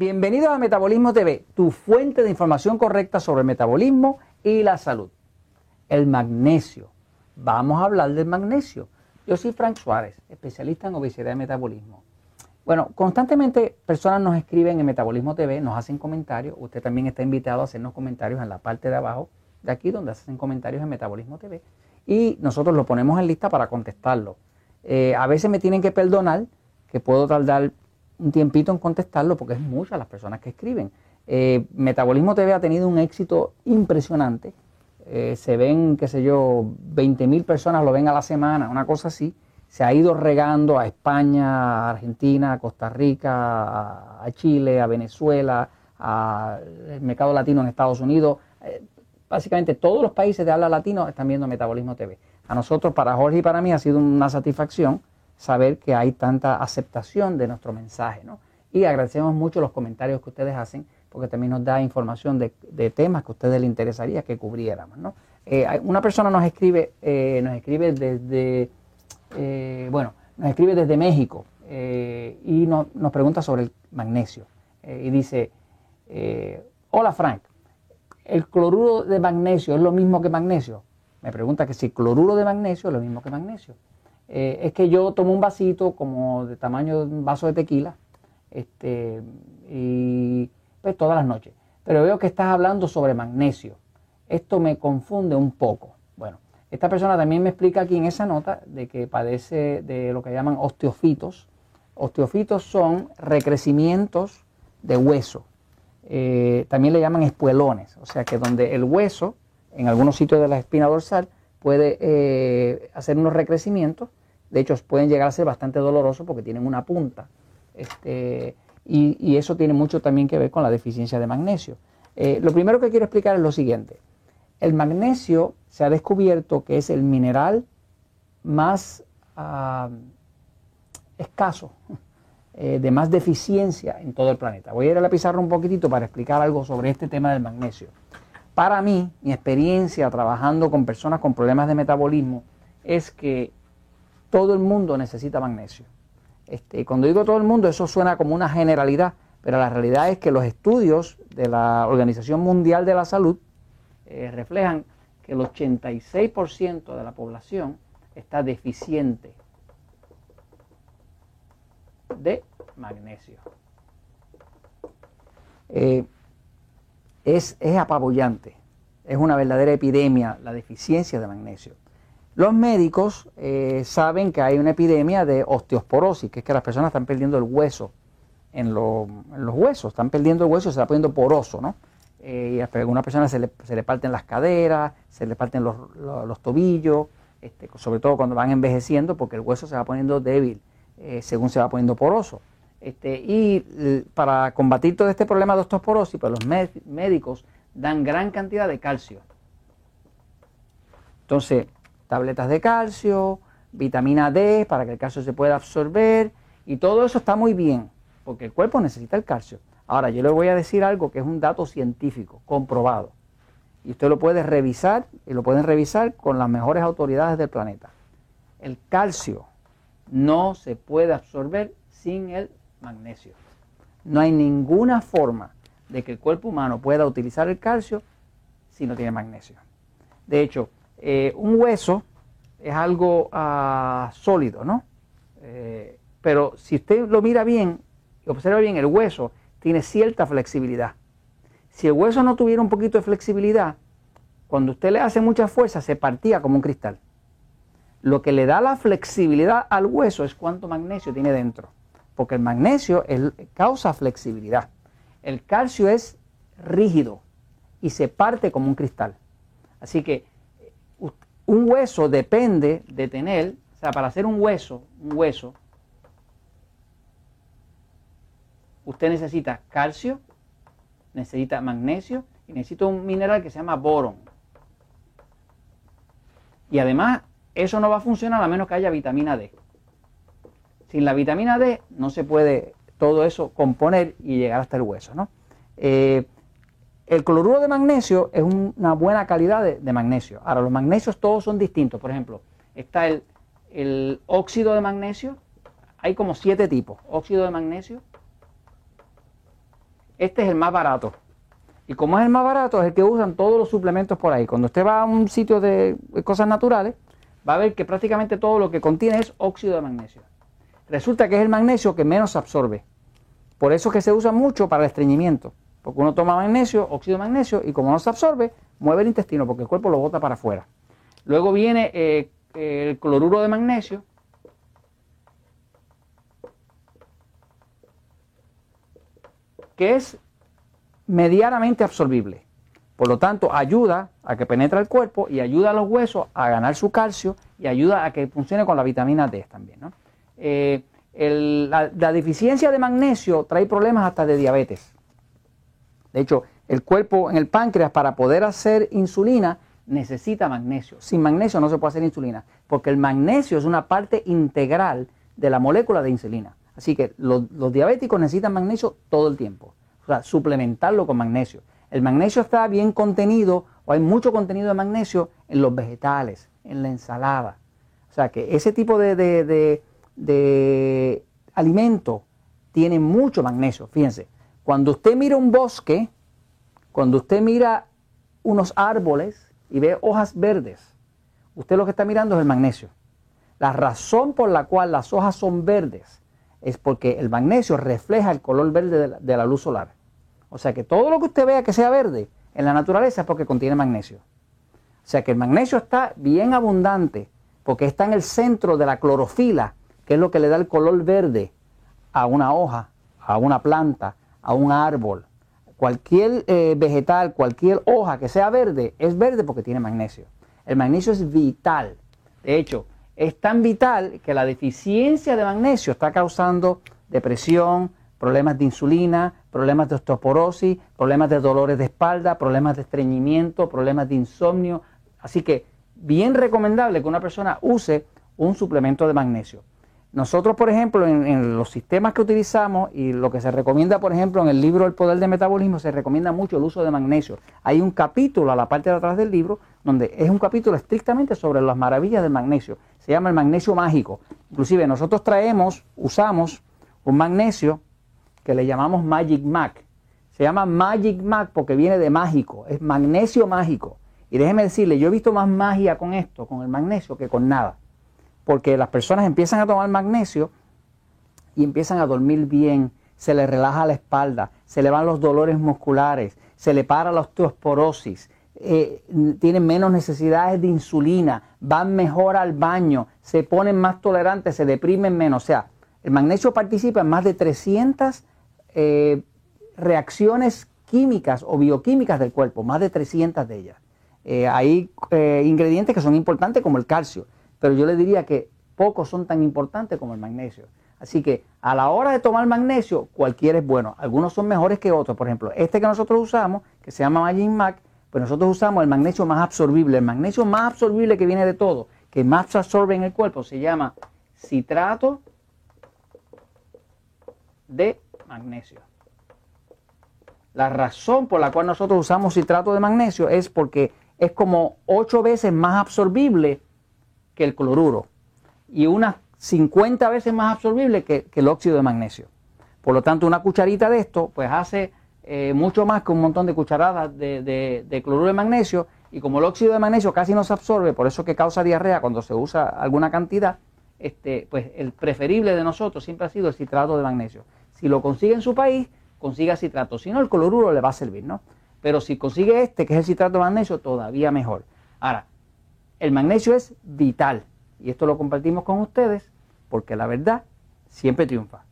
Bienvenidos a Metabolismo TV, tu fuente de información correcta sobre el metabolismo y la salud. El magnesio. Vamos a hablar del magnesio. Yo soy Frank Suárez, especialista en obesidad y metabolismo. Bueno, constantemente personas nos escriben en Metabolismo TV, nos hacen comentarios. Usted también está invitado a hacernos comentarios en la parte de abajo de aquí donde hacen comentarios en Metabolismo TV. Y nosotros lo ponemos en lista para contestarlo. Eh, a veces me tienen que perdonar que puedo tardar un tiempito en contestarlo porque es muchas las personas que escriben. Eh, Metabolismo TV ha tenido un éxito impresionante. Eh, se ven, qué sé yo, 20 mil personas lo ven a la semana, una cosa así. Se ha ido regando a España, a Argentina, a Costa Rica, a Chile, a Venezuela, al mercado latino en Estados Unidos. Eh, básicamente todos los países de habla latino están viendo Metabolismo TV. A nosotros, para Jorge y para mí, ha sido una satisfacción saber que hay tanta aceptación de nuestro mensaje. ¿no? Y agradecemos mucho los comentarios que ustedes hacen, porque también nos da información de, temas que a ustedes les interesaría que cubriéramos. ¿no? Eh, una persona nos escribe, eh, nos escribe desde, eh, bueno, nos escribe desde México y nos pregunta sobre el magnesio. y dice, hola Frank, ¿el cloruro de magnesio es lo mismo que magnesio? Me pregunta que si cloruro de magnesio es lo mismo que magnesio. Eh, es que yo tomo un vasito como de tamaño de un vaso de tequila, este, y pues todas las noches. Pero veo que estás hablando sobre magnesio. Esto me confunde un poco. Bueno, esta persona también me explica aquí en esa nota de que padece de lo que llaman osteofitos. Osteofitos son recrecimientos de hueso. Eh, también le llaman espuelones, o sea que donde el hueso, en algunos sitios de la espina dorsal, puede eh, hacer unos recrecimientos de hecho, pueden llegar a ser bastante dolorosos porque tienen una punta. Este, y, eso tiene mucho también que ver con la deficiencia de magnesio. Eh, lo primero que quiero explicar es lo siguiente. El magnesio se ha descubierto que es el mineral más ah, escaso, eh, de más deficiencia en todo el planeta. Voy a ir a la pizarra un poquitito para explicar algo sobre este tema del magnesio. Para mí, mi experiencia trabajando con personas con problemas de metabolismo es que todo el mundo necesita magnesio. Este, cuando digo todo el mundo, eso suena como una generalidad, pero la realidad es que los estudios de la Organización Mundial de la Salud eh, reflejan que el 86% de la población está deficiente de magnesio. Eh, es, es apabullante, es una verdadera epidemia la deficiencia de magnesio. Los médicos eh, saben que hay una epidemia de osteosporosis, que es que las personas están perdiendo el hueso en, los huesos, están perdiendo el hueso se está poniendo poroso, ¿no? Eh, y a algunas personas se le, se le, parten las caderas, se le parten los, tobillos, este, sobre todo cuando van envejeciendo, porque el hueso se va poniendo débil eh, según se va poniendo poroso. Este, y para combatir todo este problema de osteoporosis, pues los médicos dan gran cantidad de calcio. Entonces, tabletas de calcio, vitamina D para que el calcio se pueda absorber y todo eso está muy bien porque el cuerpo necesita el calcio. Ahora, yo le voy a decir algo que es un dato científico, comprobado. Y usted lo puede revisar y lo pueden revisar con las mejores autoridades del planeta. El calcio no se puede absorber sin el magnesio. No hay ninguna forma de que el cuerpo humano pueda utilizar el calcio si no tiene magnesio. De hecho, eh, un hueso es algo ah, sólido, ¿no? Eh, pero si usted lo mira bien observa bien, el hueso tiene cierta flexibilidad. Si el hueso no tuviera un poquito de flexibilidad, cuando usted le hace mucha fuerza, se partía como un cristal. Lo que le da la flexibilidad al hueso es cuánto magnesio tiene dentro, porque el magnesio causa flexibilidad. El calcio es rígido y se parte como un cristal. Así que un hueso depende de tener, o sea, para hacer un hueso, un hueso, usted necesita calcio, necesita magnesio y necesita un mineral que se llama boron. Y además, eso no va a funcionar a menos que haya vitamina D. Sin la vitamina D no se puede todo eso componer y llegar hasta el hueso, ¿no? Eh, el cloruro de magnesio es una buena calidad de, magnesio. Ahora, los magnesios todos son distintos. Por ejemplo, está el, óxido de magnesio. Hay como siete tipos. Óxido de magnesio. Este es el más barato. Y como es el más barato, es el que usan todos los suplementos por ahí. Cuando usted va a un sitio de cosas naturales, va a ver que prácticamente todo lo que contiene es óxido de magnesio. Resulta que es el magnesio que menos absorbe. Por eso es que se usa mucho para el estreñimiento. Porque uno toma magnesio, óxido de magnesio, y como no se absorbe, mueve el intestino porque el cuerpo lo bota para afuera. Luego viene eh, el cloruro de magnesio. que es medianamente absorbible. Por lo tanto, ayuda a que penetre el cuerpo y ayuda a los huesos a ganar su calcio y ayuda a que funcione con la vitamina D también. Eh, la, la, deficiencia de magnesio trae problemas hasta de diabetes. De hecho, el cuerpo en el páncreas para poder hacer insulina necesita magnesio. Sin magnesio no se puede hacer insulina, porque el magnesio es una parte integral de la molécula de insulina. Así que los, diabéticos necesitan magnesio todo el tiempo. O sea, suplementarlo con magnesio. El magnesio está bien contenido, o hay mucho contenido de magnesio en los vegetales, en la ensalada. O sea que ese tipo de, de, de alimento tiene mucho magnesio. Fíjense, cuando usted mira un bosque, cuando usted mira unos árboles y ve hojas verdes, usted lo que está mirando es el magnesio. La razón por la cual las hojas son verdes es porque el magnesio refleja el color verde de la, luz solar. O sea que todo lo que usted vea que sea verde en la naturaleza es porque contiene magnesio. O sea que el magnesio está bien abundante porque está en el centro de la clorofila, que es lo que le da el color verde a una hoja, a una planta, a un árbol. Cualquier eh, vegetal, cualquier hoja que sea verde, es verde porque tiene magnesio. El magnesio es vital. De hecho, es tan vital que la deficiencia de magnesio está causando depresión, problemas de insulina, problemas de osteoporosis, problemas de dolores de espalda, problemas de estreñimiento, problemas de insomnio. Así que bien recomendable que una persona use un suplemento de magnesio. Nosotros, por ejemplo, en, los sistemas que utilizamos y lo que se recomienda, por ejemplo, en el libro El Poder del Metabolismo, se recomienda mucho el uso de magnesio. Hay un capítulo a la parte de atrás del libro donde es un capítulo estrictamente sobre las maravillas del magnesio. Se llama el magnesio mágico. Inclusive nosotros traemos, usamos un magnesio que le llamamos Magic Mac. Se llama Magic Mac porque viene de mágico, es magnesio mágico. Y déjeme decirle, yo he visto más magia con esto, con el magnesio, que con nada porque las personas empiezan a tomar magnesio y empiezan a dormir bien, se les relaja la espalda, se le van los dolores musculares, se le para la osteoporosis, eh, tienen menos necesidades de insulina, van mejor al baño, se ponen más tolerantes, se deprimen menos. O sea, el magnesio participa en más de 300 eh, reacciones químicas o bioquímicas del cuerpo, más de 300 de ellas. Eh, hay ingredientes que son importantes como el calcio pero yo le diría que pocos son tan importantes como el magnesio. Así que a la hora de tomar magnesio, cualquiera es bueno. Algunos son mejores que otros. Por ejemplo, este que nosotros usamos, que se llama Magin Mac, pues nosotros usamos el magnesio más absorbible. El magnesio más absorbible que viene de todo, que más se absorbe en el cuerpo, se llama citrato de magnesio. La razón por la cual nosotros usamos citrato de magnesio es porque es como ocho veces más absorbible que el cloruro y unas 50 veces más absorbible que, el óxido de magnesio. Por lo tanto, una cucharita de esto pues hace eh, mucho más que un montón de cucharadas de, cloruro de magnesio y como el óxido de magnesio casi no se absorbe, por eso que causa diarrea cuando se usa alguna cantidad, este, pues el preferible de nosotros siempre ha sido el citrato de magnesio. Si lo consigue en su país, consiga citrato. Si no, el cloruro le va a servir, ¿no? Pero si consigue este, que es el citrato de magnesio, todavía mejor. Ahora, el magnesio es vital y esto lo compartimos con ustedes porque la verdad siempre triunfa.